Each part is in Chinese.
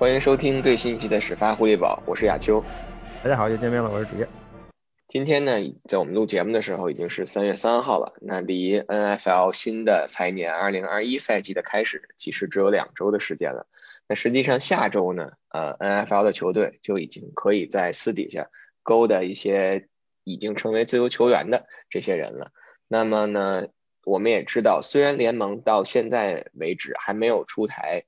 欢迎收听最新一期的始发狐狸堡，我是亚秋。大家好，又见面了，我是主页。今天呢，在我们录节目的时候已经是三月三号了，那离 NFL 新的财年二零二一赛季的开始其实只有两周的时间了。那实际上下周呢，呃，NFL 的球队就已经可以在私底下勾搭一些已经成为自由球员的这些人了。那么呢，我们也知道，虽然联盟到现在为止还没有出台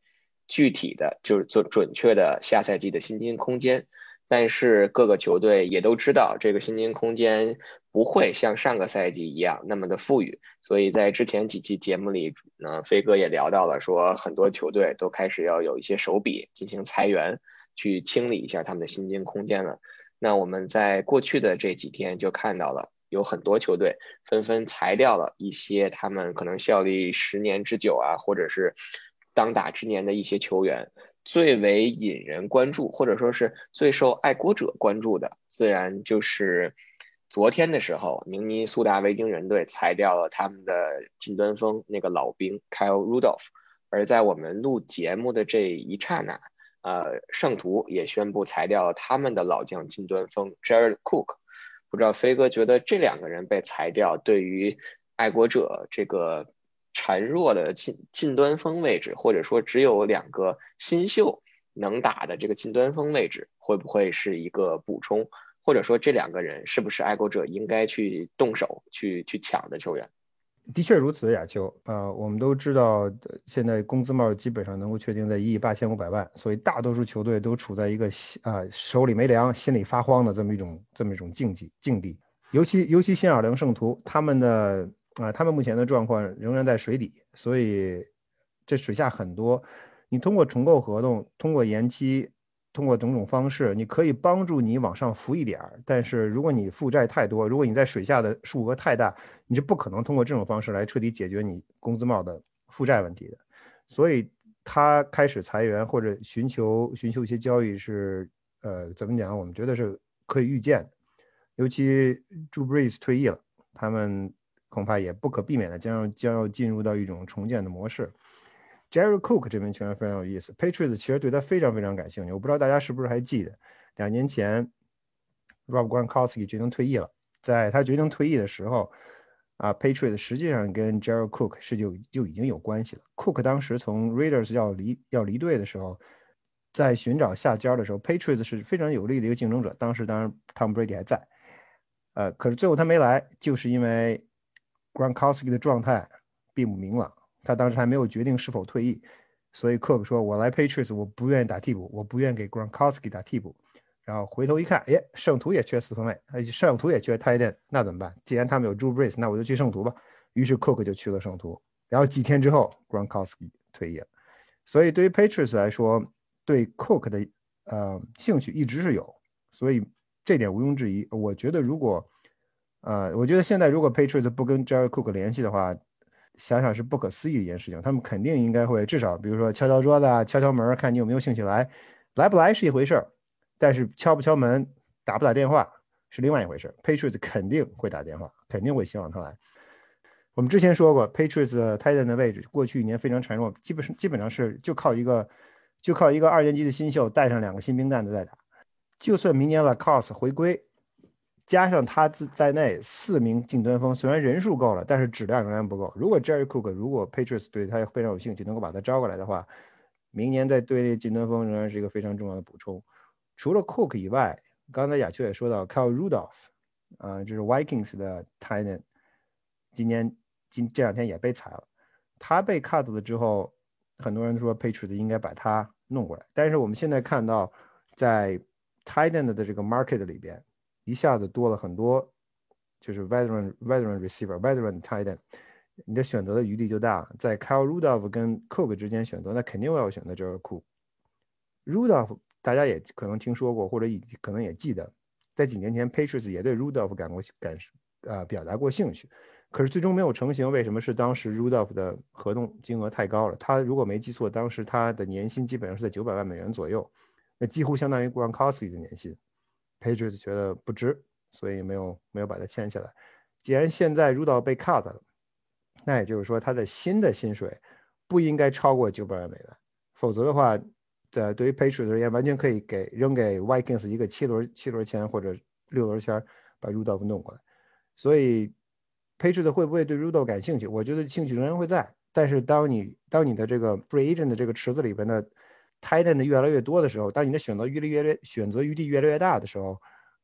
具体的就是做准确的下赛季的薪金空间。但是各个球队也都知道，这个薪金空间不会像上个赛季一样那么的富裕，所以在之前几期节目里，呢，飞哥也聊到了，说很多球队都开始要有一些手笔进行裁员，去清理一下他们的薪金空间了。那我们在过去的这几天就看到了，有很多球队纷纷裁掉了一些他们可能效力十年之久啊，或者是当打之年的一些球员。最为引人关注，或者说是最受爱国者关注的，自然就是昨天的时候，明尼苏达维京人队裁掉了他们的近端锋那个老兵 Kyle Rudolph。而在我们录节目的这一刹那，呃，圣徒也宣布裁掉了他们的老将近端锋 Jared Cook。不知道飞哥觉得这两个人被裁掉，对于爱国者这个？孱弱的近近端锋位置，或者说只有两个新秀能打的这个近端锋位置，会不会是一个补充？或者说这两个人是不是爱国者应该去动手去去抢的球员？的确如此，亚秋。呃，我们都知道，现在工资帽基本上能够确定在一亿八千五百万，所以大多数球队都处在一个啊手里没粮、心里发慌的这么一种这么一种境地境地。尤其尤其新奥尔良圣徒，他们的。啊，他们目前的状况仍然在水底，所以这水下很多。你通过重构合同，通过延期，通过种种方式，你可以帮助你往上浮一点儿。但是如果你负债太多，如果你在水下的数额太大，你是不可能通过这种方式来彻底解决你工资帽的负债问题的。所以他开始裁员或者寻求寻求一些交易是，呃，怎么讲？我们觉得是可以预见的。尤其 Drew Brees 退役了，他们。恐怕也不可避免的将要将要进入到一种重建的模式。Jerry Cook 这名球员非常有意思，Patriots 其实对他非常非常感兴趣。我不知道大家是不是还记得，两年前 Rob Gronkowski 决定退役了，在他决定退役的时候，啊，Patriots 实际上跟 Jerry Cook 是就就已经有关系了。Cook 当时从 Raiders 要离要离队的时候，在寻找下家的时候，Patriots 是非常有力的一个竞争者。当时当然 Tom Brady 还在，呃，可是最后他没来，就是因为。Gronkowski 的状态并不明朗，他当时还没有决定是否退役，所以 Cook 说：“我来 Patriots，我不愿意打替补，我不愿意给 Gronkowski 打替补。”然后回头一看，哎，圣徒也缺四分卫，哎，圣徒也缺 Tight End，那怎么办？既然他们有 Drew Brees，那我就去圣徒吧。于是 Cook 就去了圣徒。然后几天之后，Gronkowski 退役了。所以对于 Patriots 来说，对 Cook 的呃兴趣一直是有，所以这点毋庸置疑。我觉得如果呃，我觉得现在如果 Patriots 不跟 Jerry Cook 联系的话，想想是不可思议的一件事情。他们肯定应该会至少，比如说敲敲桌子啊、敲敲门，看你有没有兴趣来。来不来是一回事儿，但是敲不敲门、打不打电话是另外一回事。Patriots 肯定会打电话，肯定会希望他来。我们之前说过，Patriots 的 Titan 的位置过去一年非常孱弱，基本上基本上是就靠一个就靠一个二年级的新秀带上两个新兵蛋子在打。就算明年 l a c o s 回归。加上他自在内四名近端锋，虽然人数够了，但是质量仍然不够。如果 Jerry Cook 如果 Patriots 对他非常有兴趣，能够把他招过来的话，明年在队内近端锋仍然是一个非常重要的补充。除了 Cook 以外，刚才亚秋也说到 Kyle Rudolph，啊，这是 Vikings 的 Titan，今年今这两天也被裁了。他被 cut 了之后，很多人说 Patriots 应该把他弄过来，但是我们现在看到在 Titan 的这个 market 里边。一下子多了很多，就是 veteran veteran receiver veteran tight end，你的选择的余地就大。在 Kyle Rudolph 跟 Cook 之间选择，那肯定要选择这个 Cook。Rudolph 大家也可能听说过，或者以可能也记得，在几年前 Patriots 也对 Rudolph 感过感啊表达过兴趣，可是最终没有成型。为什么？是当时 Rudolph 的合同金额太高了。他如果没记错，当时他的年薪基本上是在九百万美元左右，那几乎相当于 Gronkowski 的年薪。Patriots 觉得不值，所以没有没有把他签下来。既然现在 Rudolph 被 cut 了，那也就是说他的新的薪水不应该超过九百万美元，否则的话在对于 Patriots 而言，完全可以给扔给 Vikings 一个七轮七轮签或者六轮签，把 Rudolph 弄过来。所以 Patriots 会不会对 Rudolph 感兴趣？我觉得兴趣仍然会在。但是当你当你的这个 Free Agent 的这个池子里边的 tighten 越来越多的时候，当你的选择余地越来选择余地越来越大的时候，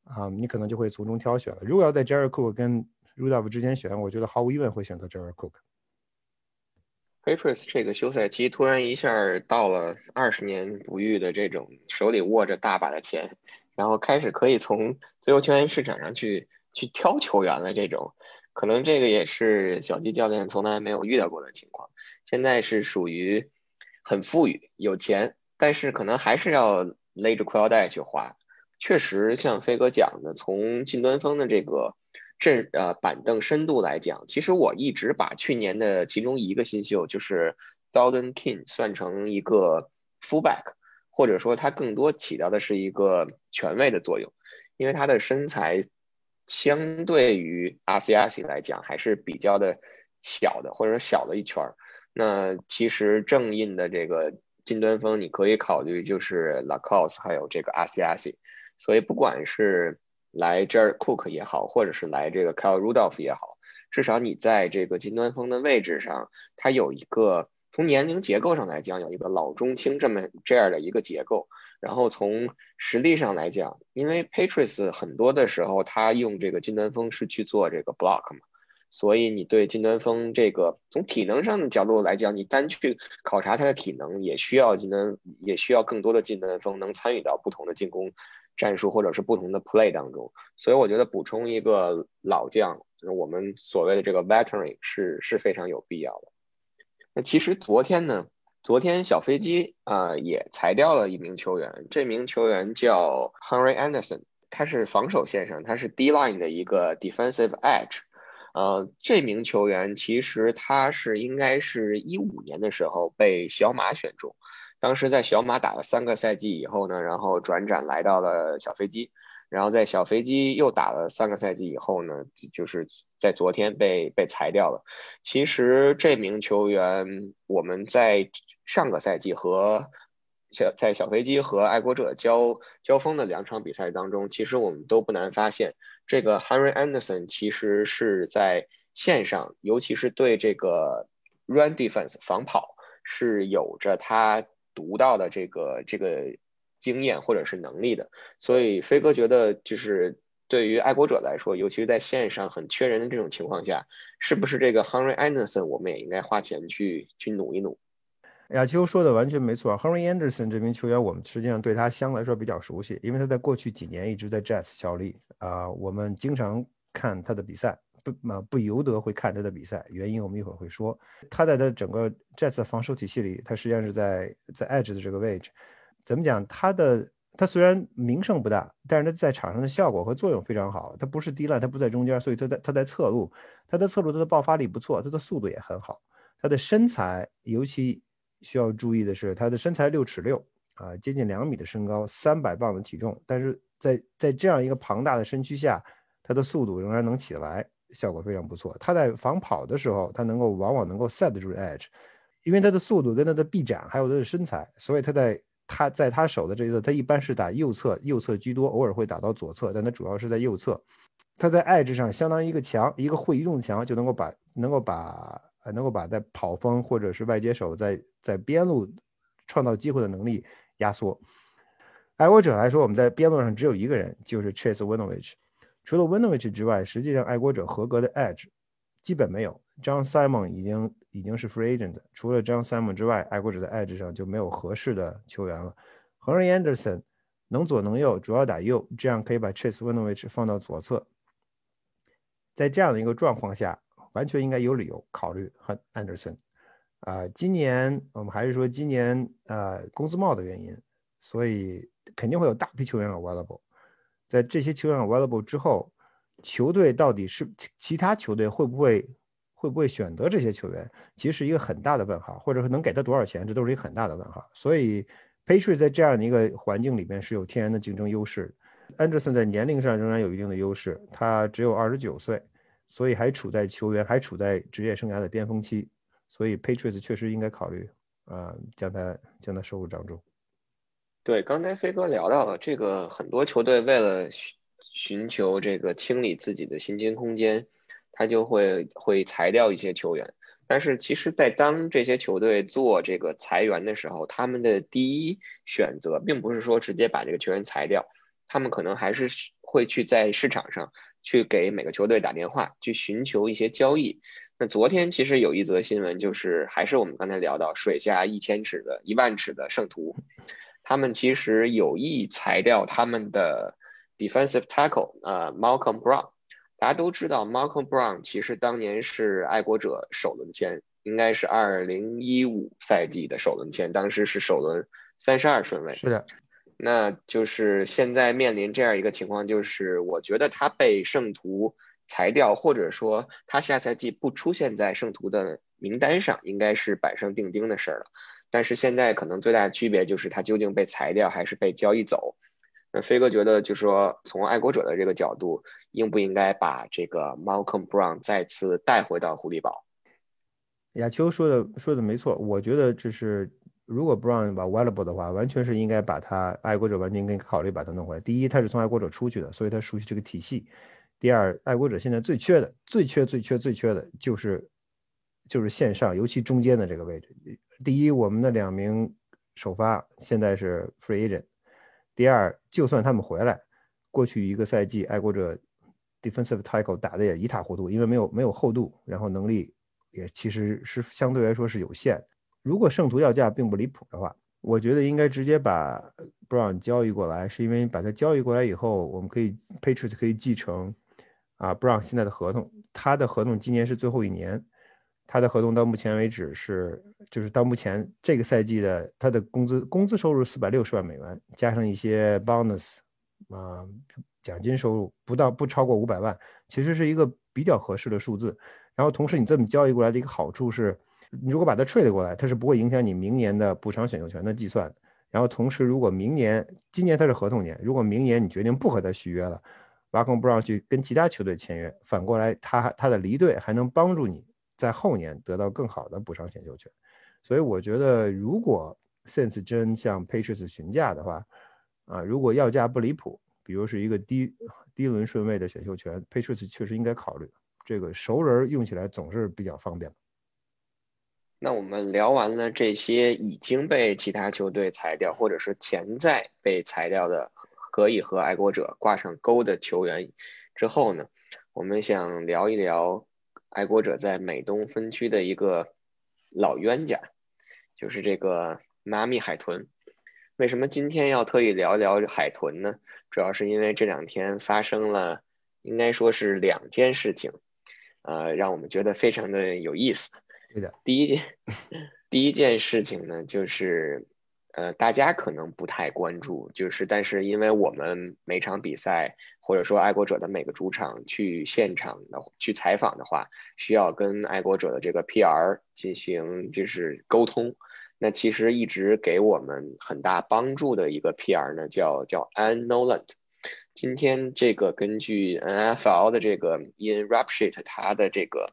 啊，你可能就会从中挑选了。如果要在 Jared Cook 跟 Rudolph 之间选，我觉得毫无疑问会选择 Jared Cook。Patriots 这个休赛期突然一下到了二十年不遇的这种手里握着大把的钱，然后开始可以从自由球员市场上去去挑球员了。这种可能这个也是小鸡教练从来没有遇到过的情况。现在是属于很富裕有钱，但是可能还是要勒着裤腰带去花。确实像飞哥讲的，从近端锋的这个。阵呃板凳深度来讲，其实我一直把去年的其中一个新秀就是 Dalton King 算成一个 fullback，或者说他更多起到的是一个权位的作用，因为他的身材相对于 a c i 来讲还是比较的小的，或者说小了一圈儿。那其实正印的这个近端锋，你可以考虑就是 Lacoste 还有这个 a c i 所以不管是来 Jared Cook 也好，或者是来这个 Kyle Rudolph 也好，至少你在这个金端锋的位置上，它有一个从年龄结构上来讲有一个老中青这么这样的一个结构。然后从实力上来讲，因为 Patriots 很多的时候他用这个金端锋是去做这个 block 嘛，所以你对金端锋这个从体能上的角度来讲，你单去考察他的体能，也需要金端也需要更多的金端锋能参与到不同的进攻。战术或者是不同的 play 当中，所以我觉得补充一个老将，就是我们所谓的这个 veteran 是是非常有必要的。那其实昨天呢，昨天小飞机啊也裁掉了一名球员，这名球员叫 Henry Anderson，他是防守线上，他是 D line 的一个 defensive edge。呃，这名球员其实他是应该是一五年的时候被小马选中。当时在小马打了三个赛季以后呢，然后转战来到了小飞机，然后在小飞机又打了三个赛季以后呢，就是在昨天被被裁掉了。其实这名球员我们在上个赛季和小在小飞机和爱国者交交锋的两场比赛当中，其实我们都不难发现，这个 Henry Anderson 其实是在线上，尤其是对这个 run defense 防跑是有着他。独到的这个这个经验或者是能力的，所以飞哥觉得就是对于爱国者来说，尤其是在线上很缺人的这种情况下，是不是这个 Henry Anderson 我们也应该花钱去去努一努？亚秋说的完全没错，Henry Anderson 这名球员我们实际上对他相对来说比较熟悉，因为他在过去几年一直在 Jazz 效力啊，我们经常看他的比赛。不嘛不由得会看他的比赛，原因我们一会儿会说。他在他整个 Jets 防守体系里，他实际上是在在 Edge 的这个位置。怎么讲？他的他虽然名声不大，但是他在场上的效果和作用非常好。他不是低烂，他不在中间，所以他在他在侧路，他的侧路他的爆发力不错，他的速度也很好。他的身材尤其需要注意的是，他的身材六尺六啊，接近两米的身高，三百磅的体重，但是在在这样一个庞大的身躯下，他的速度仍然能起来。效果非常不错。他在防跑的时候，他能够往往能够 set 住 edge，因为他的速度跟他的臂展还有他的身材，所以他在他在他手的这一侧，他一般是打右侧，右侧居多，偶尔会打到左侧，但他主要是在右侧。他在 edge 上相当于一个墙，一个会移动的墙，就能够把能够把能够把在跑锋或者是外接手在在边路创造机会的能力压缩。爱国者来说，我们在边路上只有一个人，就是 Chase Winovich。除了 Winovich 之外，实际上爱国者合格的 Edge 基本没有。John Simon 已经已经是 Free Agent，除了 John Simon 之外，爱国者的 Edge 上就没有合适的球员了。Henry Anderson 能左能右，主要打右，这样可以把 Chase Winovich 放到左侧。在这样的一个状况下，完全应该有理由考虑和 Anderson。啊，今年我们还是说今年啊工资帽的原因，所以肯定会有大批球员 available。在这些球员 available 之后，球队到底是其他球队会不会会不会选择这些球员，其实是一个很大的问号，或者说能给他多少钱，这都是一个很大的问号。所以 Patriot 在这样的一个环境里面是有天然的竞争优势。Anderson 在年龄上仍然有一定的优势，他只有二十九岁，所以还处在球员还处在职业生涯的巅峰期，所以，Patriots 确实应该考虑啊将他将他收入当中。对，刚才飞哥聊到了这个，很多球队为了寻寻求这个清理自己的薪金空间，他就会会裁掉一些球员。但是其实，在当这些球队做这个裁员的时候，他们的第一选择并不是说直接把这个球员裁掉，他们可能还是会去在市场上去给每个球队打电话，去寻求一些交易。那昨天其实有一则新闻，就是还是我们刚才聊到水下一千尺的一万尺的圣徒。他们其实有意裁掉他们的 defensive tackle，呃，Malcolm Brown。大家都知道，Malcolm Brown 其实当年是爱国者首轮签，应该是二零一五赛季的首轮签，当时是首轮三十二顺位。是的，那就是现在面临这样一个情况，就是我觉得他被圣徒裁掉，或者说他下赛季不出现在圣徒的名单上，应该是板上钉钉的事儿了。但是现在可能最大的区别就是他究竟被裁掉还是被交易走。那飞哥觉得，就是说从爱国者的这个角度，应不应该把这个 Malcolm Brown 再次带回到狐狸堡？亚秋说的说的没错，我觉得这是如果 Brown 把 valuable 的话，完全是应该把他爱国者完全可以考虑把他弄回来。第一，他是从爱国者出去的，所以他熟悉这个体系；第二，爱国者现在最缺的、最缺、最缺、最缺的就是就是线上，尤其中间的这个位置。第一，我们的两名首发现在是 free agent。第二，就算他们回来，过去一个赛季爱国者 defensive tackle 打的也一塌糊涂，因为没有没有厚度，然后能力也其实是相对来说是有限。如果圣徒要价并不离谱的话，我觉得应该直接把 Brown 交易过来，是因为把他交易过来以后，我们可以 Patriots 可以继承啊布朗现在的合同，他的合同今年是最后一年。他的合同到目前为止是，就是到目前这个赛季的他的工资工资收入四百六十万美元，加上一些 bonus 啊奖金收入不到不超过五百万，其实是一个比较合适的数字。然后同时你这么交易过来的一个好处是，你如果把它 trade 过来，它是不会影响你明年的补偿选秀权的计算。然后同时如果明年今年他是合同年，如果明年你决定不和他续约了，挖空不让去跟其他球队签约，反过来他他的离队还能帮助你。在后年得到更好的补偿选秀权，所以我觉得，如果 Sense 真向 Patriots 询价的话，啊，如果要价不离谱，比如是一个低低轮顺位的选秀权，Patriots 确实应该考虑。这个熟人用起来总是比较方便。那我们聊完了这些已经被其他球队裁掉，或者是潜在被裁掉的，可以和爱国者挂上钩的球员之后呢，我们想聊一聊。爱国者在美东分区的一个老冤家，就是这个迈阿密海豚。为什么今天要特意聊一聊海豚呢？主要是因为这两天发生了，应该说是两件事情，呃，让我们觉得非常的有意思。对的，第一件，第一件事情呢，就是。呃，大家可能不太关注，就是，但是因为我们每场比赛，或者说爱国者的每个主场去现场的去采访的话，需要跟爱国者的这个 PR 进行就是沟通。那其实一直给我们很大帮助的一个 PR 呢，叫叫 Ann Noland。今天这个根据 NFL 的这个 In Rap Sheet 他的这个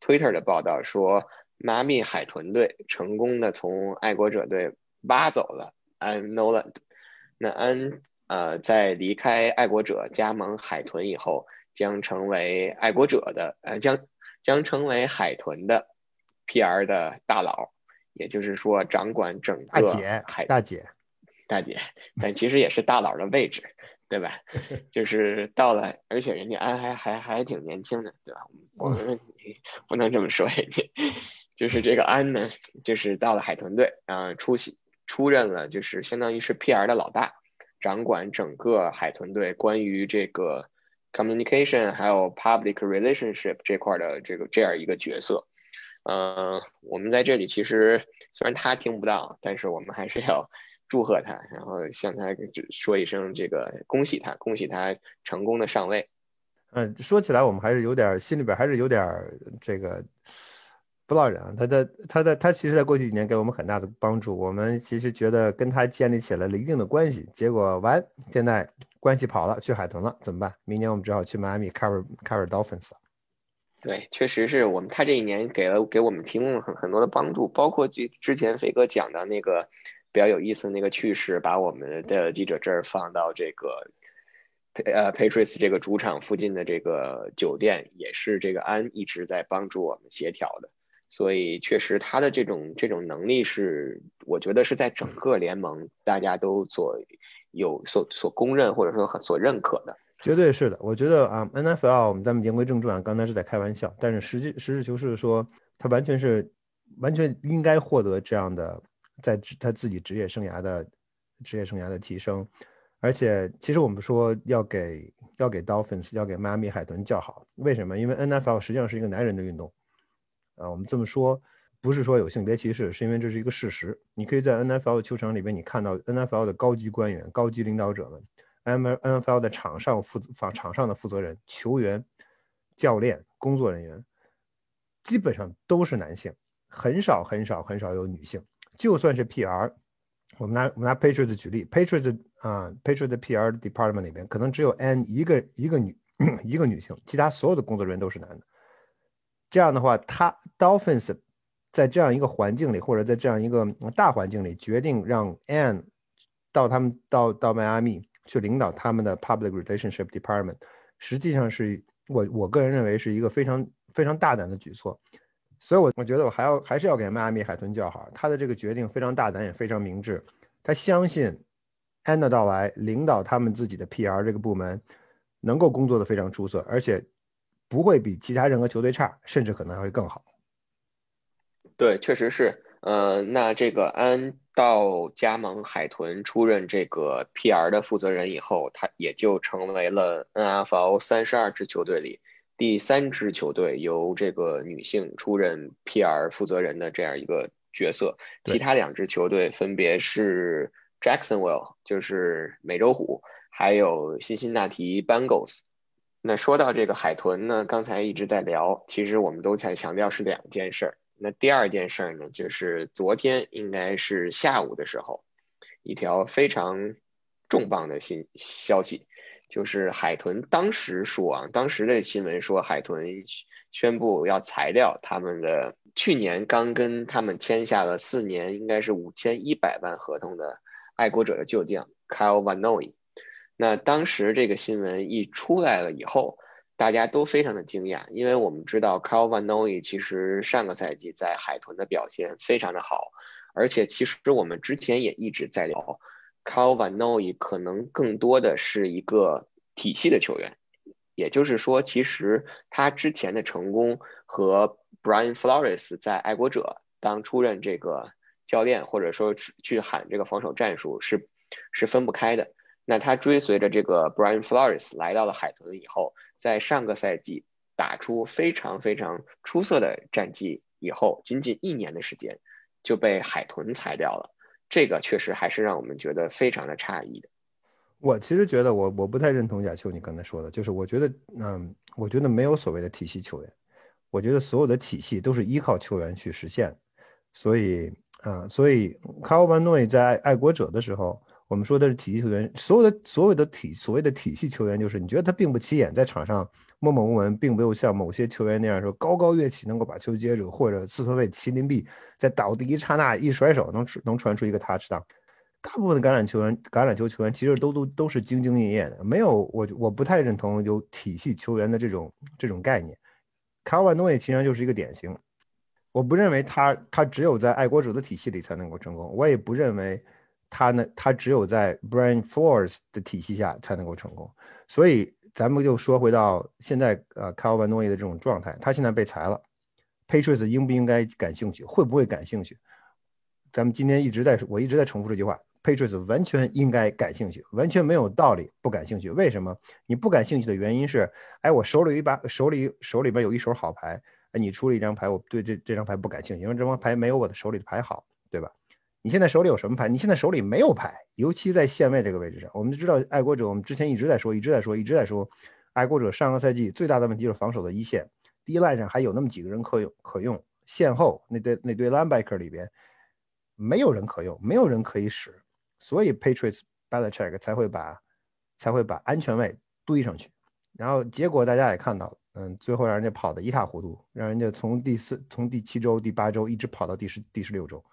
Twitter 的报道说，妈咪海豚队成功的从爱国者队。挖走了安 Noland，那安呃在离开爱国者加盟海豚以后，将成为爱国者的呃将将成为海豚的 PR 的大佬，也就是说掌管整个海大姐大姐，但其实也是大佬的位置，对吧？就是到了，而且人家安还还还挺年轻的，对吧？我们不能这么说人家，就是这个安呢，就是到了海豚队啊出席。出任了，就是相当于是 PR 的老大，掌管整个海豚队关于这个 communication 还有 public relationship 这块的这个这样一个角色。呃，我们在这里其实虽然他听不到，但是我们还是要祝贺他，然后向他说一声这个恭喜他，恭喜他成功的上位。嗯，说起来我们还是有点心里边还是有点这个。不老人啊，他的他的他其实，在过去几年给我们很大的帮助。我们其实觉得跟他建立起来了一定的关系，结果完，现在关系跑了，去海豚了，怎么办？明年我们只好去迈阿密 cover cover Dolphins 了。对，确实是我们他这一年给了给我们提供了很很多的帮助，包括之之前飞哥讲的那个比较有意思的那个趣事，把我们的记者证放到这个。呃，Patriots 这个主场附近的这个酒店也是这个安一直在帮助我们协调的，所以确实他的这种这种能力是，我觉得是在整个联盟大家都所有所所公认或者说很所认可的。绝对是的，我觉得啊，NFL 我们咱们言归正传，刚才是在开玩笑，但是实际实事求是说，他完全是完全应该获得这样的在他自己职业生涯的职业生涯的提升。而且，其实我们说要给要给 Dolphins 要给迈阿密海豚叫好，为什么？因为 NFL 实际上是一个男人的运动，啊，我们这么说不是说有性别歧视，是因为这是一个事实。你可以在 NFL 的球场里边，你看到 NFL 的高级官员、高级领导者们，NFL 的场上负责场上的负责人、球员、教练、工作人员，基本上都是男性，很少很少很少有女性。就算是 PR，我们拿我们拿 Patriots 举例，Patriots。啊，Patriot 的 PR department 里边可能只有 N 一个一个女 一个女性，其他所有的工作人员都是男的。这样的话，他 Dolphins 在这样一个环境里，或者在这样一个大环境里，决定让 Ann 到他们到到迈阿密去领导他们的 Public Relationship Department，实际上是我我个人认为是一个非常非常大胆的举措。所以，我我觉得我还要还是要给迈阿密海豚叫好，他的这个决定非常大胆，也非常明智。他相信。Ann 的到来，领导他们自己的 PR 这个部门，能够工作的非常出色，而且不会比其他任何球队差，甚至可能还会更好。对，确实是。呃，那这个安道加盟海豚出任这个 PR 的负责人以后，他也就成为了 NFL 三十二支球队里第三支球队由这个女性出任 PR 负责人的这样一个角色。其他两支球队分别是。Jacksonville 就是美洲虎，还有辛辛那提 Bengals。那说到这个海豚呢，刚才一直在聊，其实我们都在强调是两件事儿。那第二件事儿呢，就是昨天应该是下午的时候，一条非常重磅的新消息，就是海豚当时说啊，当时的新闻说海豚宣布要裁掉他们的去年刚跟他们签下了四年，应该是五千一百万合同的。爱国者的旧将 Kyle Van Noy，那当时这个新闻一出来了以后，大家都非常的惊讶，因为我们知道 Kyle Van Noy 其实上个赛季在海豚的表现非常的好，而且其实我们之前也一直在聊，Kyle Van Noy 可能更多的是一个体系的球员，也就是说，其实他之前的成功和 Brian Flores 在爱国者当出任这个。教练或者说去喊这个防守战术是是分不开的。那他追随着这个 Brian Flores 来到了海豚以后，在上个赛季打出非常非常出色的战绩以后，仅仅一年的时间就被海豚裁掉了。这个确实还是让我们觉得非常的诧异的。我其实觉得我我不太认同亚秋你刚才说的，就是我觉得嗯，我觉得没有所谓的体系球员，我觉得所有的体系都是依靠球员去实现，所以。啊，所以卡尔万诺在爱国者的时候，我们说的是体系球员，所有的所有的体所谓的体系球员，就是你觉得他并不起眼，在场上默默无闻，并没有像某些球员那样说高高跃起，能够把球接住，或者四分卫麒麟臂在倒地一刹那一甩手能能传出一个 touchdown。大部分的橄榄球员、橄榄球球员其实都都都是兢兢业业的，没有我我不太认同有体系球员的这种这种概念。卡瓦诺也其实就是一个典型。我不认为他他只有在爱国者的体系里才能够成功，我也不认为他呢他只有在 brain force 的体系下才能够成功。所以咱们就说回到现在，呃，Kyle Van Noy 的这种状态，他现在被裁了，Patriots 应不应该感兴趣？会不会感兴趣？咱们今天一直在我一直在重复这句话，Patriots 完全应该感兴趣，完全没有道理不感兴趣。为什么？你不感兴趣的原因是，哎，我手里一把手里手里边有一手好牌。哎，你出了一张牌，我对这这张牌不感兴趣，因为这张牌没有我的手里的牌好，对吧？你现在手里有什么牌？你现在手里没有牌，尤其在线位这个位置上，我们就知道爱国者，我们之前一直在说，一直在说，一直在说，爱国者上个赛季最大的问题就是防守的一线，第一 line 上还有那么几个人可用可用，线后那堆那堆 linebacker 里边没有人可用，没有人可以使，所以 Patriots Belichick 才会把才会把安全位堆上去，然后结果大家也看到了。嗯，最后让人家跑得一塌糊涂，让人家从第四、从第七周、第八周一直跑到第十、第十六周。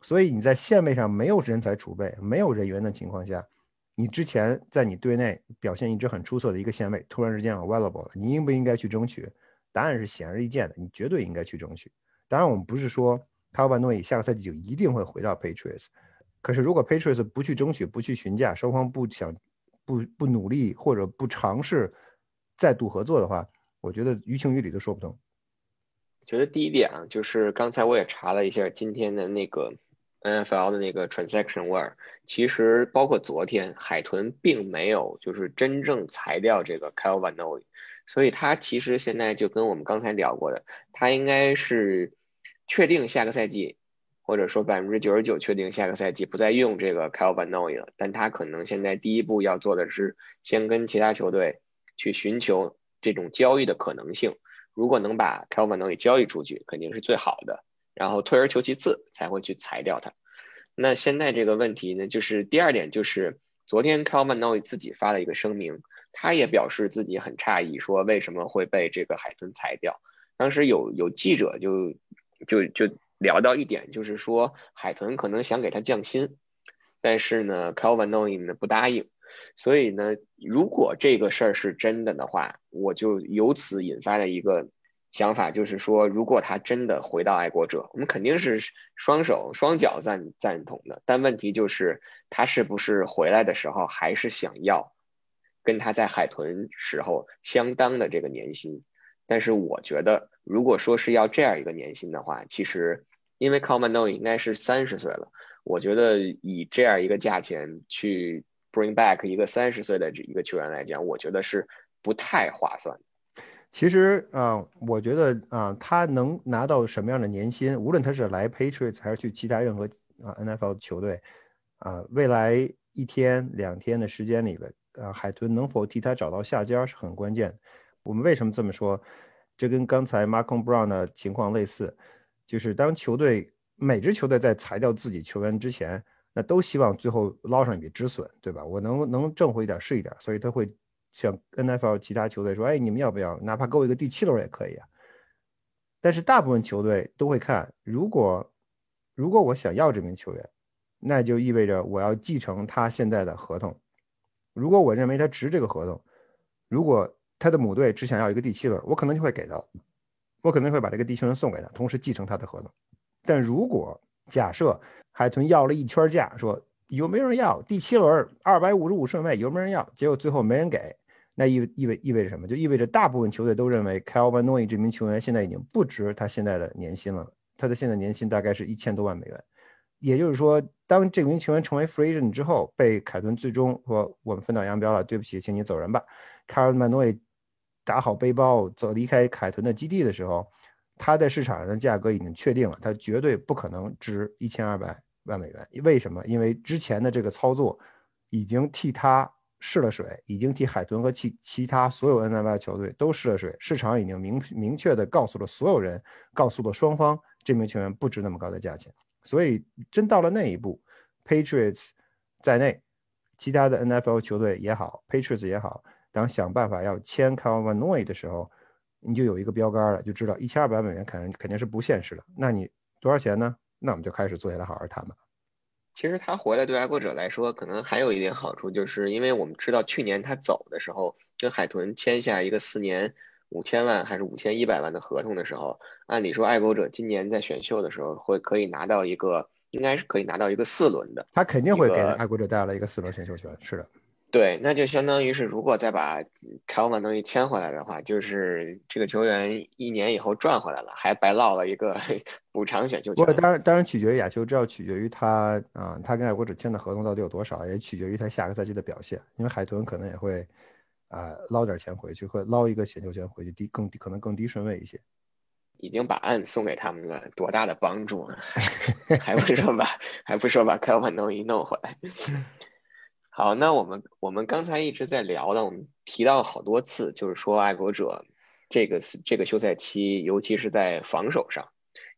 所以你在线位上没有人才储备、没有人员的情况下，你之前在你队内表现一直很出色的一个线位，突然之间 available 了，你应不应该去争取？答案是显而易见的，你绝对应该去争取。当然，我们不是说卡尔万诺伊下个赛季就一定会回到 Patriots，可是如果 Patriots 不去争取、不去询价，双方不想、不不努力或者不尝试再度合作的话，我觉得于情于理都说不通。觉得第一点啊，就是刚才我也查了一下今天的那个 NFL 的那个 transaction wire，其实包括昨天海豚并没有就是真正裁掉这个 Kyle Van Noy，所以他其实现在就跟我们刚才聊过的，他应该是确定下个赛季，或者说百分之九十九确定下个赛季不再用这个 Kyle Van Noy 了，但他可能现在第一步要做的是先跟其他球队去寻求这种交易的可能性。如果能把 Calvin 能给交易出去，肯定是最好的。然后退而求其次，才会去裁掉他。那现在这个问题呢，就是第二点，就是昨天 Calvin Noy 自己发了一个声明，他也表示自己很诧异，说为什么会被这个海豚裁掉。当时有有记者就就就聊到一点，就是说海豚可能想给他降薪，但是呢，Calvin Noy 呢不答应。所以呢，如果这个事儿是真的的话，我就由此引发了一个想法，就是说，如果他真的回到爱国者，我们肯定是双手双脚赞赞同的。但问题就是，他是不是回来的时候还是想要跟他在海豚时候相当的这个年薪？但是我觉得，如果说是要这样一个年薪的话，其实因为 Common No 应该是三十岁了，我觉得以这样一个价钱去。Bring back 一个三十岁的这一个球员来讲，我觉得是不太划算。其实啊，我觉得啊，他能拿到什么样的年薪，无论他是来 Patriots 还是去其他任何啊 NFL 球队啊，未来一天两天的时间里边啊，海豚能否替他找到下家是很关键。我们为什么这么说？这跟刚才 Marcon Brown 的情况类似，就是当球队每支球队在裁掉自己球员之前。那都希望最后捞上一笔止损，对吧？我能能挣回一点是一点，所以他会像 NFL 其他球队说：“哎，你们要不要？哪怕给我一个第七轮也可以啊。”但是大部分球队都会看，如果如果我想要这名球员，那就意味着我要继承他现在的合同。如果我认为他值这个合同，如果他的母队只想要一个第七轮，我可能就会给到，我可能会把这个第七轮送给他，同时继承他的合同。但如果假设海豚要了一圈价，说有没有人要第七轮二百五十五顺位有没有人要？结果最后没人给，那意意味意味着什么？就意味着大部分球队都认为 Kyle Van Noy 这名球员现在已经不值他现在的年薪了。他的现在年薪大概是一千多万美元。也就是说，当这名球员成为 free agent 之后，被凯顿最终说我们分道扬镳了，对不起，请你走人吧。Kyle Van Noy 打好背包走离开凯豚的基地的时候。他在市场上的价格已经确定了，他绝对不可能值一千二百万美元。为什么？因为之前的这个操作已经替他试了水，已经替海豚和其其他所有 NFL 球队都试了水。市场已经明明确的告诉了所有人，告诉了双方，这名球员不值那么高的价钱。所以真到了那一步，Patriots 在内，其他的 NFL 球队也好，Patriots 也好，当想办法要签 Kyle Van Noy 的时候。你就有一个标杆了，就知道一千二百美元肯定肯定是不现实的。那你多少钱呢？那我们就开始坐下来好好谈吧。其实他回来对爱国者来说，可能还有一点好处，就是因为我们知道去年他走的时候，跟海豚签下一个四年五千万还是五千一百万的合同的时候，按理说爱国者今年在选秀的时候会可以拿到一个，应该是可以拿到一个四轮的。他肯定会给爱国者带来一个四轮选秀权，是的。对，那就相当于是，如果再把凯文·东西签回来的话，就是这个球员一年以后赚回来了，还白落了一个 补偿选秀权。不，当然，当然取决于亚秋，这要取决于他啊，他跟爱国者签的合同到底有多少，也取决于他下个赛季的表现。因为海豚可能也会啊捞点钱回去，会捞一个选秀权回去，低更低，可能更低顺位一些。已经把案送给他们了，多大的帮助啊！还不说把，还不说把凯文·东西弄回来。好，那我们我们刚才一直在聊的，我们提到好多次，就是说爱国者这个这个休赛期，尤其是在防守上，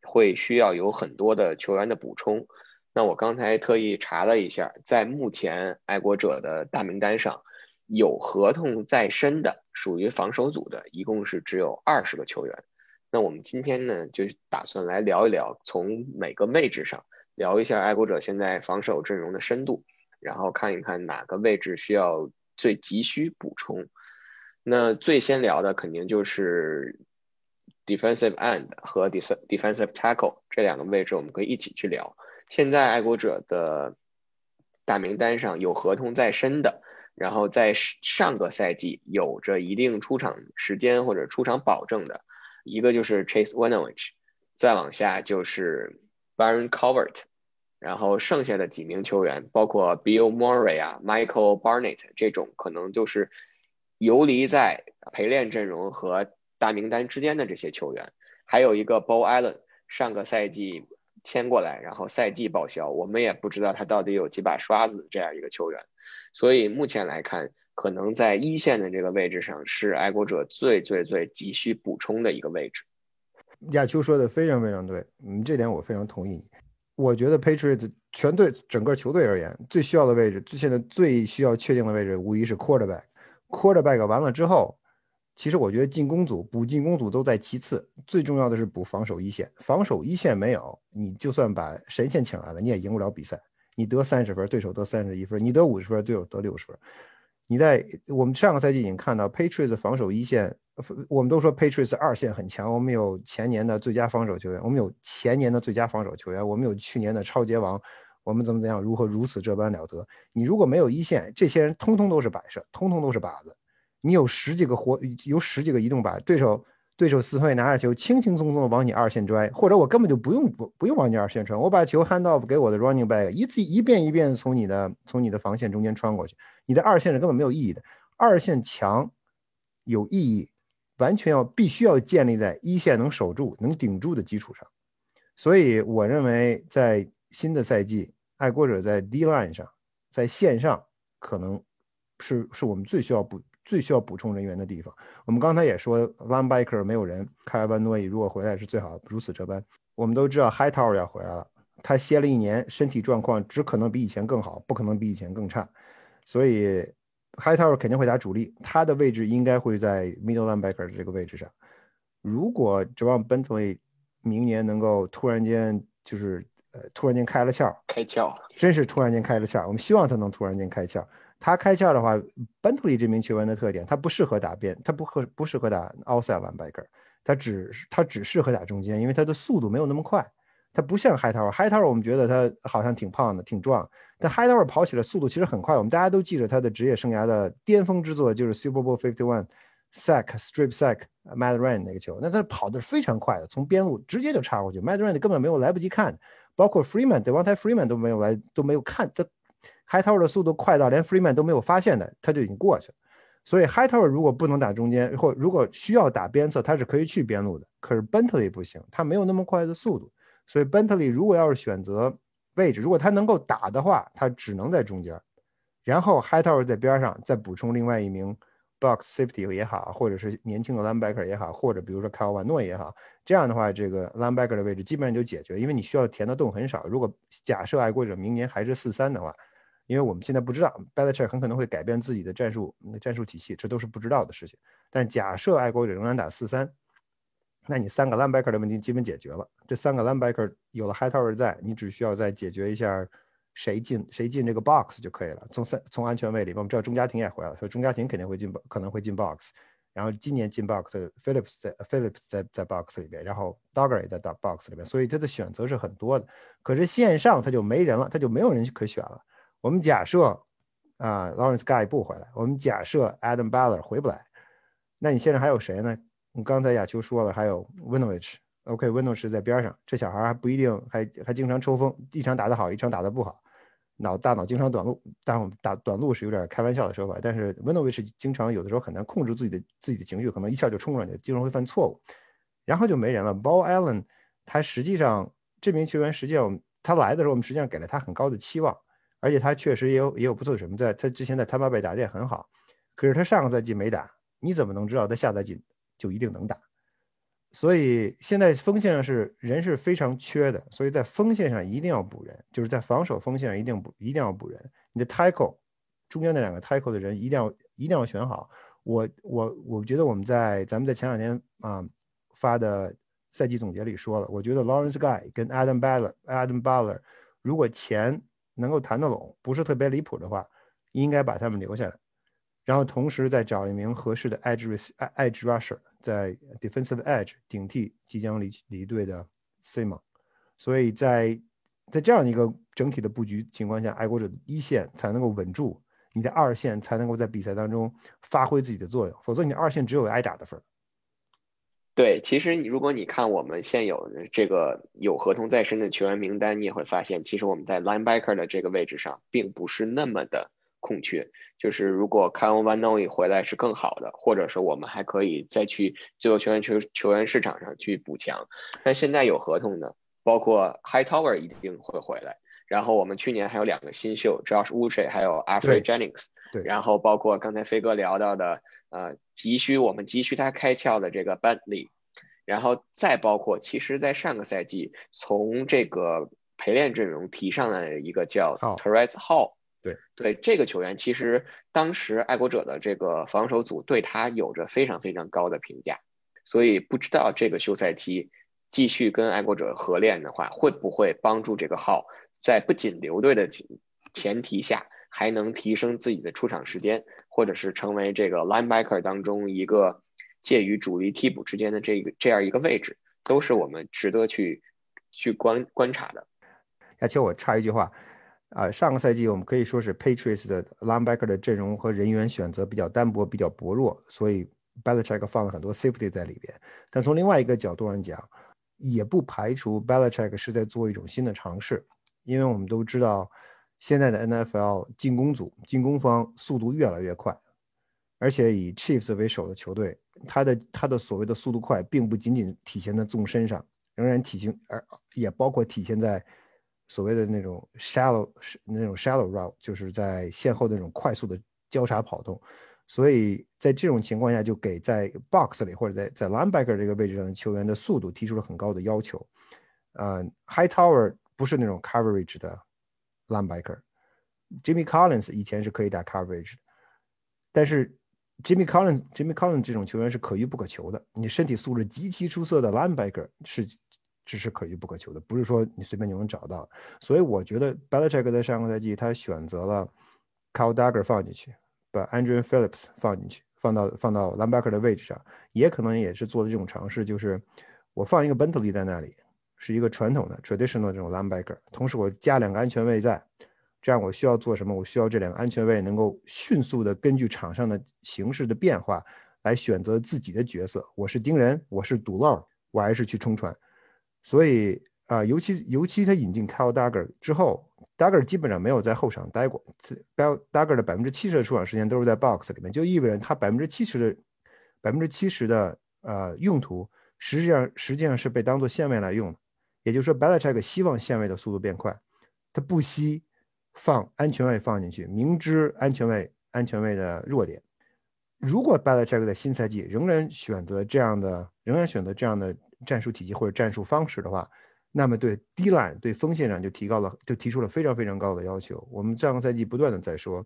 会需要有很多的球员的补充。那我刚才特意查了一下，在目前爱国者的大名单上，有合同在身的，属于防守组的，一共是只有二十个球员。那我们今天呢，就打算来聊一聊，从每个位置上。聊一下爱国者现在防守阵容的深度，然后看一看哪个位置需要最急需补充。那最先聊的肯定就是 defensive end 和 defensive tackle 这两个位置，我们可以一起去聊。现在爱国者的大名单上有合同在身的，然后在上个赛季有着一定出场时间或者出场保证的，一个就是 Chase Winovich，再往下就是 Baron Covert，然后剩下的几名球员，包括 Bill Murray 啊、Michael Barnett 这种，可能就是游离在陪练阵容和大名单之间的这些球员，还有一个 Bo Allen，上个赛季。签过来，然后赛季报销，我们也不知道他到底有几把刷子这样一个球员，所以目前来看，可能在一线的这个位置上是爱国者最最最急需补充的一个位置。亚秋说的非常非常对，嗯，这点我非常同意你。我觉得 Patriots 全队整个球队而言，最需要的位置，最现在最需要确定的位置，无疑是 Quarterback，Quarterback 完了之后。其实我觉得进攻组补进攻组都在其次，最重要的是补防守一线。防守一线没有，你就算把神仙请来了，你也赢不了比赛。你得三十分，对手得三十一分；你得五十分，对手得六十分。你在我们上个赛季已经看到，Patriots 防守一线，我们都说 Patriots 二线很强。我们有前年的最佳防守球员，我们有前年的最佳防守球员，我们有去年的超级王，我们怎么怎样，如何如此这般了得？你如果没有一线，这些人通通都是摆设，通通都是靶子。你有十几个活，有十几个移动靶，对手对手四分拿着球，轻轻松松的往你二线拽，或者我根本就不用不不用往你二线传，我把球 hand off 给我的 running back，一次一遍一遍从你的从你的防线中间穿过去，你的二线是根本没有意义的。二线强有意义，完全要必须要建立在一线能守住、能顶住的基础上。所以我认为，在新的赛季，爱国者在 D line 上，在线上可能是是我们最需要补。最需要补充人员的地方，我们刚才也说，Line Biker 没有人，凯尔班诺伊如果回来是最好，如此这般。我们都知道 High Tower 要回来了，他歇了一年，身体状况只可能比以前更好，不可能比以前更差，所以 Tower 肯定会打主力，他的位置应该会在 middle linebacker 这个位置上。如果指望 Bentley 明年能够突然间就是呃突然间开了窍，开窍，真是突然间开了窍，我们希望他能突然间开窍。他开窍的话，Bentley 这名球员的特点，他不适合打边，他不合不适合打 outside linebacker，他只他只适合打中间，因为他的速度没有那么快。他不像 Hightower，Hightower 我们觉得他好像挺胖的，挺壮，但 Haitower 跑起来速度其实很快。我们大家都记着他的职业生涯的巅峰之作就是 Super Bowl Fifty One sack strip sack Mad Ran 那个球，那他跑的是非常快的，从边路直接就插过去 Mad Ran 根本没有来不及看，包括 Freeman 对 One Time Freeman 都没有来都没有看他。Hightower 的速度快到连 Freeman 都没有发现的，他就已经过去了。所以 Haitower 如果不能打中间，或如果需要打边侧，他是可以去边路的。可是 Bentley 不行，他没有那么快的速度。所以 Bentley 如果要是选择位置，如果他能够打的话，他只能在中间。然后 Hightower 在边上再补充另外一名 box safety 也好，或者是年轻的 linebacker 也好，或者比如说 k y l e 诺也好，这样的话，这个 linebacker 的位置基本上就解决，因为你需要填的洞很少。如果假设爱国者明年还是四三的话。因为我们现在不知道，Belichick 很可能会改变自己的战术战术体系，这都是不知道的事情。但假设爱国者仍然打四三，那你三个 linebacker 的问题基本解决了。这三个 linebacker 有了 Hightower 在，你只需要再解决一下谁进谁进这个 box 就可以了。从三从安全位里，我们知道钟家庭也回来了，所以钟家庭肯定会进，可能会进 box。然后今年进 box 的 Phillips 在 Phillips 在在 box 里边，然后 Dogger 也在 box 里边，所以他的选择是很多的。可是线上他就没人了，他就没有人可选了。我们假设啊，Lawrence Guy 不回来。我们假设 Adam Baller 回不来。那你现在还有谁呢？刚才亚秋说了，还有 Winovich。OK，Winovich 在边上。这小孩还不一定，还还经常抽风。一场打得好，一场打得不好。脑大脑经常短路。当然，打短路是有点开玩笑的说法。但是 Winovich 经常有的时候很难控制自己的自己的情绪，可能一下就冲上去，经常会犯错误。然后就没人了。Ball Allen，他实际上这名球员实际上他来的时候，我们实际上给了他很高的期望。而且他确实也有也有不错的什么，在他之前在坦巴贝打的也很好，可是他上个赛季没打，你怎么能知道他下赛季就一定能打？所以现在锋线上是人是非常缺的，所以在锋线上一定要补人，就是在防守锋线上一定补一定要补人。你的 tackle 中间那两个 tackle 的人一定要一定要选好。我我我觉得我们在咱们在前两天啊发的赛季总结里说了，我觉得 Lawrence Guy 跟 Adam Baller Adam Baller。如果钱能够谈得拢，不是特别离谱的话，应该把他们留下来，然后同时再找一名合适的 edge edge rusher 在 defensive edge 顶替即将离离队的 Simon。所以在在这样一个整体的布局情况下，爱国者的一线才能够稳住，你的二线才能够在比赛当中发挥自己的作用，否则你的二线只有挨打的份儿。对，其实你如果你看我们现有的这个有合同在身的球员名单，你也会发现，其实我们在 linebacker 的这个位置上并不是那么的空缺。就是如果 Kyle Van Noy 回来是更好的，或者说我们还可以再去自由球员球球员市场上去补强。但现在有合同的，包括 High Tower 一定会回来。然后我们去年还有两个新秀，Josh Uche 还有 Alfred Jennings。对。然后包括刚才飞哥聊到的。呃，急需我们急需他开窍的这个 Bentley，然后再包括，其实，在上个赛季从这个陪练阵容提上来的一个叫 Terrence Hall，对对，这个球员其实当时爱国者的这个防守组对他有着非常非常高的评价，所以不知道这个休赛期继续跟爱国者合练的话，会不会帮助这个号在不仅留队的前提下。还能提升自己的出场时间，或者是成为这个 linebacker 当中一个介于主力替补之间的这个这样一个位置，都是我们值得去去观观察的。亚秋，我插一句话，啊，上个赛季我们可以说是 Patriots 的 linebacker 的阵容和人员选择比较单薄、比较薄弱，所以 Belichick 放了很多 safety 在里边。但从另外一个角度上讲，也不排除 Belichick 是在做一种新的尝试，因为我们都知道。现在的 NFL 进攻组进攻方速度越来越快，而且以 Chiefs 为首的球队，他的他的所谓的速度快，并不仅仅体现在纵深上，仍然体现而也包括体现在所谓的那种 shallow 那种 shallow route，就是在线后的那种快速的交叉跑动。所以在这种情况下，就给在 box 里或者在在 linebacker 这个位置上球员的速度提出了很高的要求。呃，High Tower 不是那种 coverage 的。linebacker，Jimmy Collins 以前是可以打 coverage 的，但是 Jimmy Collins Jimmy Collins 这种球员是可遇不可求的。你身体素质极其出色的 linebacker 是这是可遇不可求的，不是说你随便就能找到。所以我觉得 Belichick 在上个赛季他选择了 Kyle Dugger 放进去，把 Andrew Phillips 放进去，放到放到 linebacker 的位置上，也可能也是做的这种尝试，就是我放一个 Bentley 在那里。是一个传统的 traditional 这种 linebacker，同时我加两个安全位在，这样我需要做什么？我需要这两个安全位能够迅速的根据场上的形势的变化来选择自己的角色。我是盯人，我是堵漏，我还是去冲传。所以啊，尤其尤其他引进 Kyle Dugger 之后，Dugger 基本上没有在后场待过，Kyle Dugger 的百分之七十的出场时间都是在 box 里面，就意味着他百分之七十的百分之七十的呃用途实际上实际上是被当做线位来用的。也就是说，Belichick 希望线位的速度变快，他不惜放安全位放进去，明知安全位安全位的弱点。如果 Belichick 在新赛季仍然选择这样的，仍然选择这样的战术体系或者战术方式的话，那么对低栏对锋线上就提高了，就提出了非常非常高的要求。我们上个赛季不断的在说，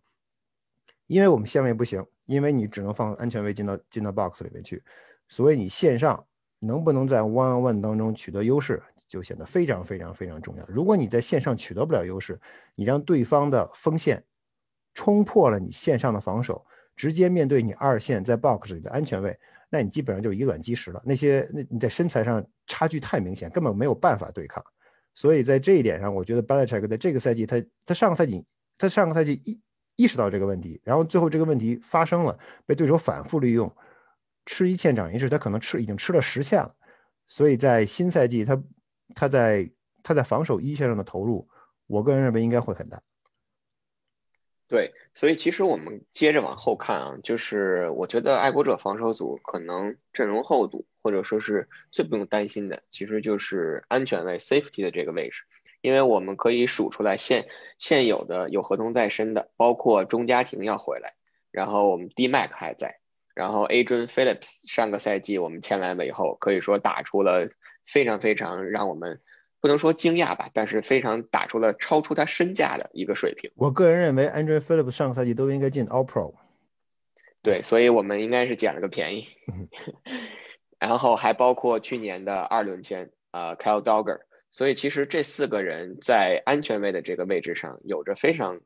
因为我们线位不行，因为你只能放安全位进到进到 box 里面去，所以你线上能不能在 one on one 当中取得优势？就显得非常非常非常重要。如果你在线上取得不了优势，你让对方的锋线冲破了你线上的防守，直接面对你二线在 box 里的安全位，那你基本上就是以卵击石了。那些那你在身材上差距太明显，根本没有办法对抗。所以在这一点上，我觉得 Balachik 在这个赛季，他他上个赛季他上个赛季意意识到这个问题，然后最后这个问题发生了，被对手反复利用，吃一堑长一智，他可能吃已经吃了十堑了。所以在新赛季他。他在他在防守一线上的投入，我个人认为应该会很大。对，所以其实我们接着往后看啊，就是我觉得爱国者防守组可能阵容厚度或者说是最不用担心的，其实就是安全位 safety 的这个位置，因为我们可以数出来现现有的有合同在身的，包括钟家庭要回来，然后我们 D Mac 还在，然后 Adrian Phillips 上个赛季我们签来了以后，可以说打出了。非常非常让我们不能说惊讶吧，但是非常打出了超出他身价的一个水平。我个人认为，Andrew Phillips 上个赛季都应该进 All Pro。对，所以我们应该是捡了个便宜。然后还包括去年的二轮签，呃，Kyle Dogger。所以其实这四个人在安全位的这个位置上有着非常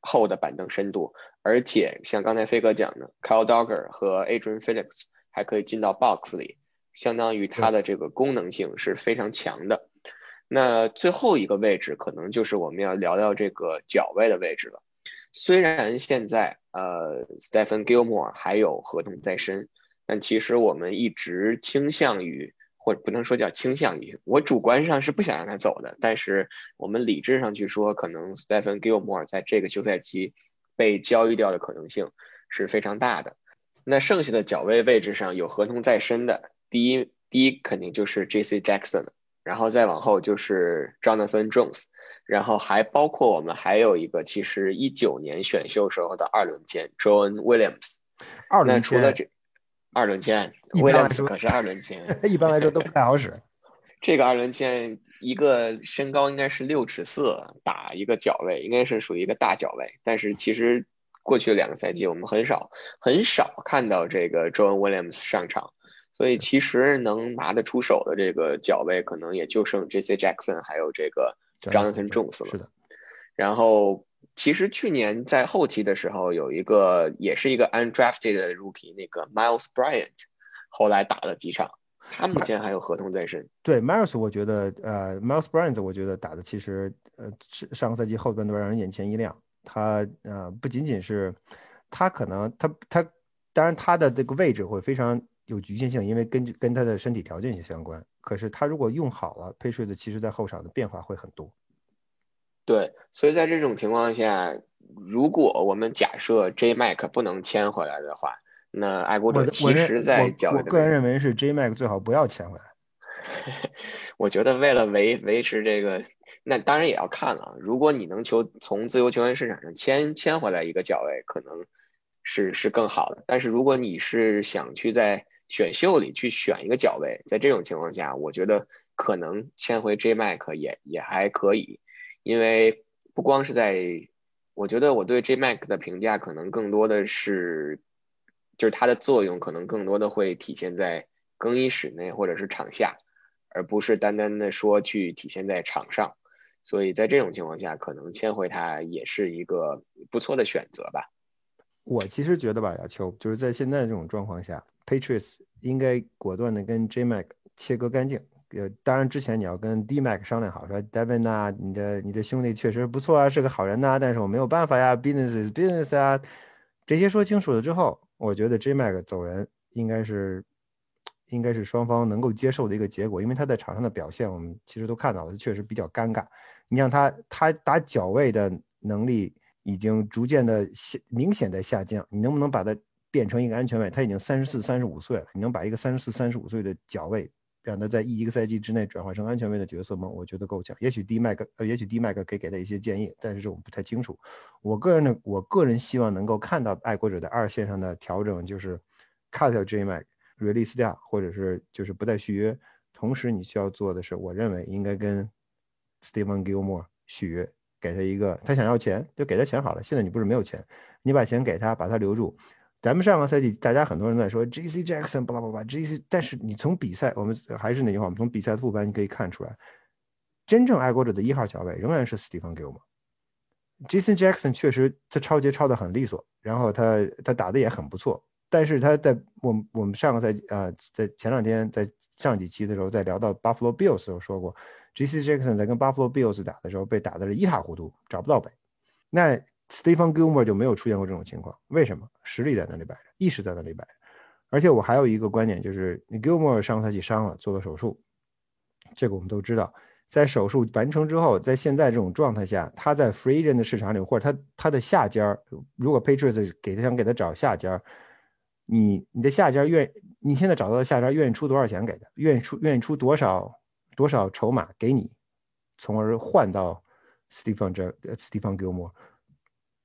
厚的板凳深度，而且像刚才飞哥讲的，Kyle Dogger 和 Adrian Phillips 还可以进到 box 里，相当于它的这个功能性是非常强的。那最后一个位置可能就是我们要聊聊这个脚位的位置了。虽然现在呃 Stephen Gilmore 还有合同在身，但其实我们一直倾向于。或者不能说叫倾向于，我主观上是不想让他走的，但是我们理智上去说，可能 Stephen Gilmore 在这个休赛期被交易掉的可能性是非常大的。那剩下的脚位位置上有合同在身的，第一第一肯定就是 J.C. Jackson，然后再往后就是 Jonathan Jones，然后还包括我们还有一个其实一九年选秀时候的二轮签 John Williams。二轮除了这。二轮签，威廉斯可是二轮签，一般来说都不太好使。这个二轮签，一个身高应该是六尺四，打一个脚位，应该是属于一个大脚位。但是其实过去两个赛季，我们很少很少看到这个 John Williams 上场，所以其实能拿得出手的这个脚位，可能也就剩 J.C. Jackson 还有这个 Jonathan Jones 了。是的，然后。其实去年在后期的时候，有一个也是一个 undrafted 的 rookie，那个 Miles Bryant，后来打了几场，他目前还有合同在身。对 Miles，我觉得呃 Miles Bryant，我觉得打的其实呃上个赛季后半段让人眼前一亮。他呃不仅仅是他可能他他当然他的这个位置会非常有局限性，因为根据跟他的身体条件也相关。可是他如果用好了，Patriots 其实在后场的变化会很多。对，所以在这种情况下，如果我们假设 J Mac 不能签回来的话，那爱国者其实在交我个人认为是 J Mac 最好不要签回来。我觉得为了维维持这个，那当然也要看了。如果你能求从自由球员市场上签签回来一个角位，可能是是更好的。但是如果你是想去在选秀里去选一个角位，在这种情况下，我觉得可能签回 J Mac 也也还可以。因为不光是在，我觉得我对 J Mac 的评价可能更多的是，就是它的作用可能更多的会体现在更衣室内或者是场下，而不是单单的说去体现在场上。所以在这种情况下，可能签回他也是一个不错的选择吧。我其实觉得吧，亚秋就是在现在这种状况下，Patriots 应该果断的跟 J Mac 切割干净。呃，当然，之前你要跟 D Mac 商量好，说 Devin 呐，你的你的兄弟确实不错啊，是个好人呐，但是我没有办法呀，business is business 啊，这些说清楚了之后，我觉得 J Mac 走人应该是应该是双方能够接受的一个结果，因为他在场上的表现，我们其实都看到了，确实比较尴尬。你像他，他打脚位的能力已经逐渐的下明显的下降，你能不能把它变成一个安全位？他已经三十四、三十五岁了，你能把一个三十四、三十五岁的脚位？让他在一一个赛季之内转换成安全位的角色吗？我觉得够呛。也许 D 麦克，呃，也许 D 麦克可以给他一些建议，但是这我不太清楚。我个人的，我个人希望能够看到爱国者的二线上的调整，就是 cut 掉 J Mac，release 掉，或者是就是不再续约。同时，你需要做的是，我认为应该跟 Stephen Gilmore 续约，给他一个，他想要钱就给他钱好了。现在你不是没有钱，你把钱给他，把他留住。咱们上个赛季，大家很多人在说 J.C. Jackson，巴拉巴拉，J.C. 但是你从比赛，我们还是那句话，我们从比赛的复盘你可以看出来，真正爱国者的一号脚位仍然是 Stephen Gilmore。J.C. Jackson 确实他抄截抄的很利索，然后他他打的也很不错，但是他在我们我们上个赛季啊，在前两天在上几期的时候，在聊到 Buffalo Bills 的时候说过，J.C. Jackson 在跟 Buffalo Bills 打的时候被打的是一塌糊涂，找不到北。那 Stephen Gilmore 就没有出现过这种情况，为什么？实力在那里摆着，意识在那里摆着。而且我还有一个观点，就是你 Gilmore 上个赛季伤了，做了手术，这个我们都知道。在手术完成之后，在现在这种状态下，他在 free agent 的市场里，或者他他的下家，如果 Patriots 给他想给他找下家，你你的下家愿，你现在找到的下家愿意出多少钱给他？愿意出愿意出多少多少筹码给你，从而换到 Stephen 这 Stephen Gilmore。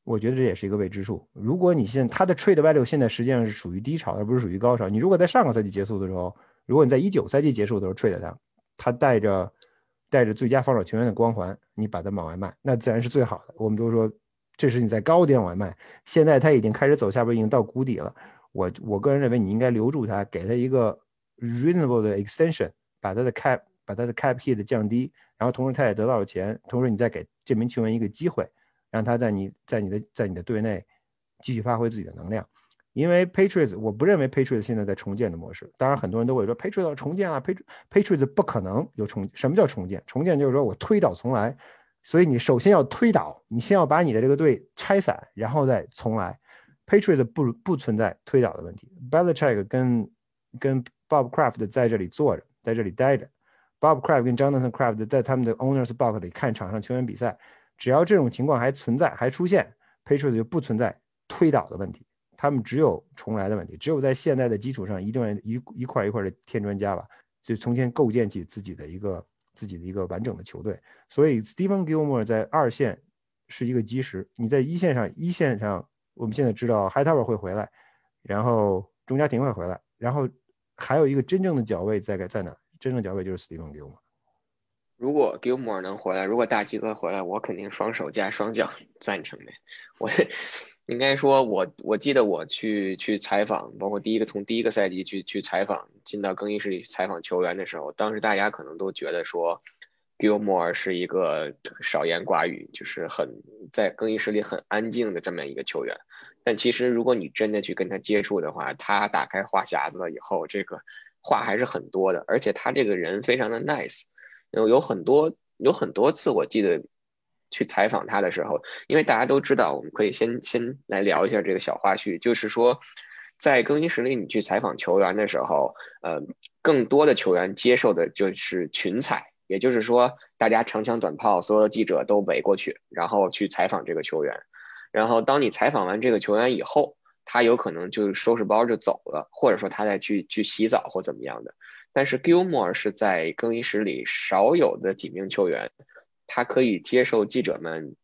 我觉得这也是一个未知数。如果你现他的 trade value 现在实际上是属于低潮，而不是属于高潮。你如果在上个赛季结束的时候，如果你在一九赛季结束的时候 trade 他，他带着带着最佳防守球员的光环，你把他往外卖，那自然是最好的。我们都说这是你在高点往外卖，现在他已经开始走下边，已经到谷底了。我我个人认为你应该留住他，给他一个 reasonable 的 extension，把他的 cap 把他的 cap hit 降低，然后同时他也得到了钱，同时你再给这名球员一个机会，让他在你在你的在你的队内继续发挥自己的能量。因为 Patriots，我不认为 Patriots 现在在重建的模式。当然，很多人都会说 Patriots 要重建啊，Patriots 不可能有重。什么叫重建？重建就是说我推倒重来。所以你首先要推倒，你先要把你的这个队拆散，然后再重来。Patriots 不不存在推倒的问题。Belichick 跟跟 Bob Kraft 在这里坐着，在这里待着。Bob Kraft 跟 Jonathan Kraft 在他们的 Owners Box 里看场上球员比赛。只要这种情况还存在，还出现，Patriots 就不存在推倒的问题。他们只有重来的问题，只有在现在的基础上一定一一块一块的添砖加瓦，就重新构建起自己的一个自己的一个完整的球队。所以，Stephen Gilmore 在二线是一个基石。你在一线上，一线上我们现在知道 Hightower 会回来，然后钟家庭会回来，然后还有一个真正的脚位在在哪？真正脚位就是 Stephen Gilmore。如果 Gilmore 能回来，如果大吉哥回来，我肯定双手加双脚 赞成的。我。应该说，我我记得我去去采访，包括第一个从第一个赛季去去采访，进到更衣室里采访球员的时候，当时大家可能都觉得说，Gilmore 是一个少言寡语，就是很在更衣室里很安静的这么一个球员。但其实如果你真的去跟他接触的话，他打开话匣子了以后，这个话还是很多的，而且他这个人非常的 nice，有有很多有很多次我记得。去采访他的时候，因为大家都知道，我们可以先先来聊一下这个小花絮，就是说，在更衣室里你去采访球员的时候，呃，更多的球员接受的就是群采，也就是说，大家长枪短炮，所有的记者都围过去，然后去采访这个球员，然后当你采访完这个球员以后，他有可能就收拾包就走了，或者说他再去去洗澡或怎么样的。但是 Gilmore 是在更衣室里少有的几名球员。他可以接受记者们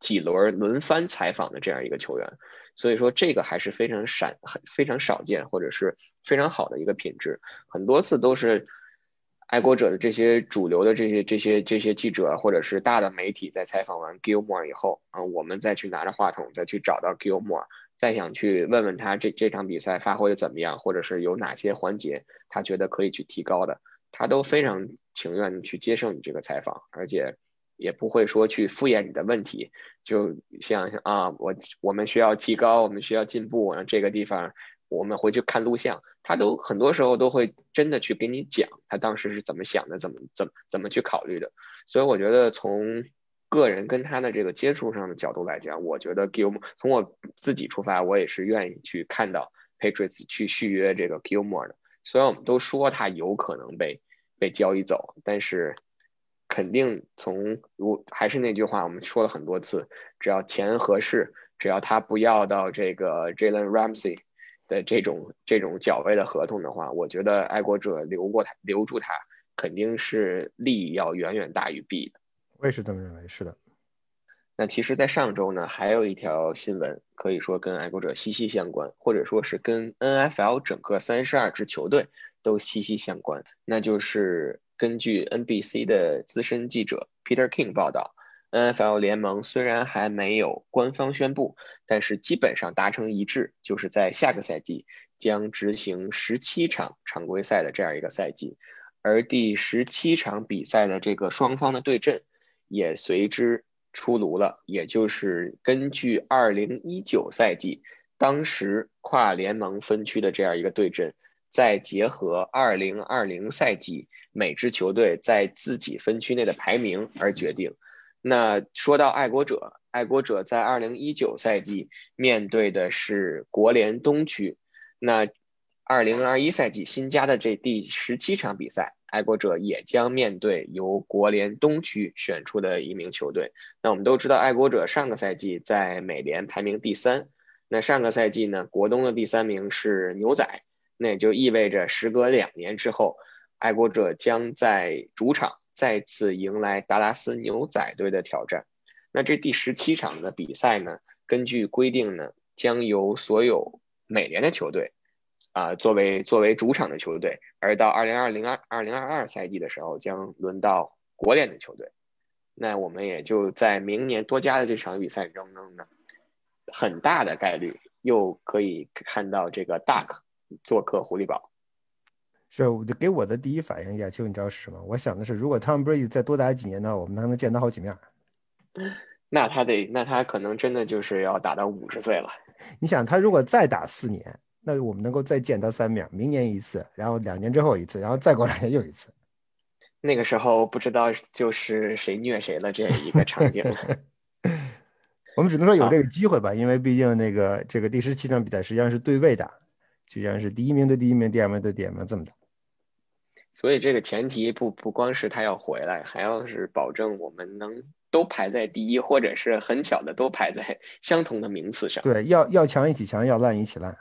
几轮轮番采访的这样一个球员，所以说这个还是非常闪、很非常少见，或者是非常好的一个品质。很多次都是爱国者的这些主流的这些、这些、这些记者，或者是大的媒体在采访完 Gilmore 以后啊，我们再去拿着话筒，再去找到 Gilmore，再想去问问他这这场比赛发挥的怎么样，或者是有哪些环节他觉得可以去提高的，他都非常情愿去接受你这个采访，而且。也不会说去敷衍你的问题，就像啊，我我们需要提高，我们需要进步，然后这个地方我们回去看录像，他都很多时候都会真的去给你讲他当时是怎么想的，怎么怎么怎么去考虑的。所以我觉得从个人跟他的这个接触上的角度来讲，我觉得 Gilmore 从我自己出发，我也是愿意去看到 Patriots 去续约这个 Gilmore 的。虽然我们都说他有可能被被交易走，但是。肯定从如还是那句话，我们说了很多次，只要钱合适，只要他不要到这个 Jalen Ramsey 的这种这种角位的合同的话，我觉得爱国者留过他留住他，肯定是利益要远远大于弊的。我是这么认为，是的。那其实，在上周呢，还有一条新闻可以说跟爱国者息息相关，或者说是跟 NFL 整个三十二支球队都息息相关，那就是。根据 NBC 的资深记者 Peter King 报道，NFL 联盟虽然还没有官方宣布，但是基本上达成一致，就是在下个赛季将执行十七场常规赛的这样一个赛季，而第十七场比赛的这个双方的对阵也随之出炉了，也就是根据2019赛季当时跨联盟分区的这样一个对阵。再结合二零二零赛季每支球队在自己分区内的排名而决定。那说到爱国者，爱国者在二零一九赛季面对的是国联东区。那二零二一赛季新加的这第十七场比赛，爱国者也将面对由国联东区选出的一名球队。那我们都知道，爱国者上个赛季在美联排名第三。那上个赛季呢，国东的第三名是牛仔。那也就意味着，时隔两年之后，爱国者将在主场再次迎来达拉斯牛仔队的挑战。那这第十七场的比赛呢？根据规定呢，将由所有美联的球队啊作为作为主场的球队，而到二零二零二二零二二赛季的时候，将轮到国联的球队。那我们也就在明年多加的这场比赛中呢，很大的概率又可以看到这个 Duck。做客狐狸堡，是，我就给我的第一反应，亚秋，你知道是什么？我想的是，如果 Tom Brady 再多打几年呢，我们还能见他好几面。那他得，那他可能真的就是要打到五十岁了。你想，他如果再打四年，那我们能够再见他三面，明年一次，然后两年之后一次，然后再过两年 又一次。那个时候不知道就是谁虐谁了这一个场景。我们只能说有这个机会吧，因为毕竟那个这个第十七场比赛实际上是对位打，实际上是第一名对第一名，第二名对第二名这么打。所以这个前提不不光是他要回来，还要是保证我们能都排在第一，或者是很巧的都排在相同的名次上。对，要要强一起强，要烂一起烂。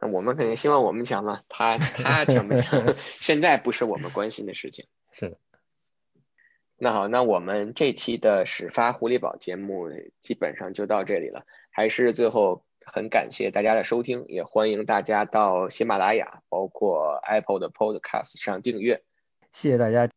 那我们肯定希望我们强嘛，他他强不强，现在不是我们关心的事情。是的。那好，那我们这期的始发狐狸堡节目基本上就到这里了，还是最后。很感谢大家的收听，也欢迎大家到喜马拉雅，包括 Apple 的 Podcast 上订阅。谢谢大家。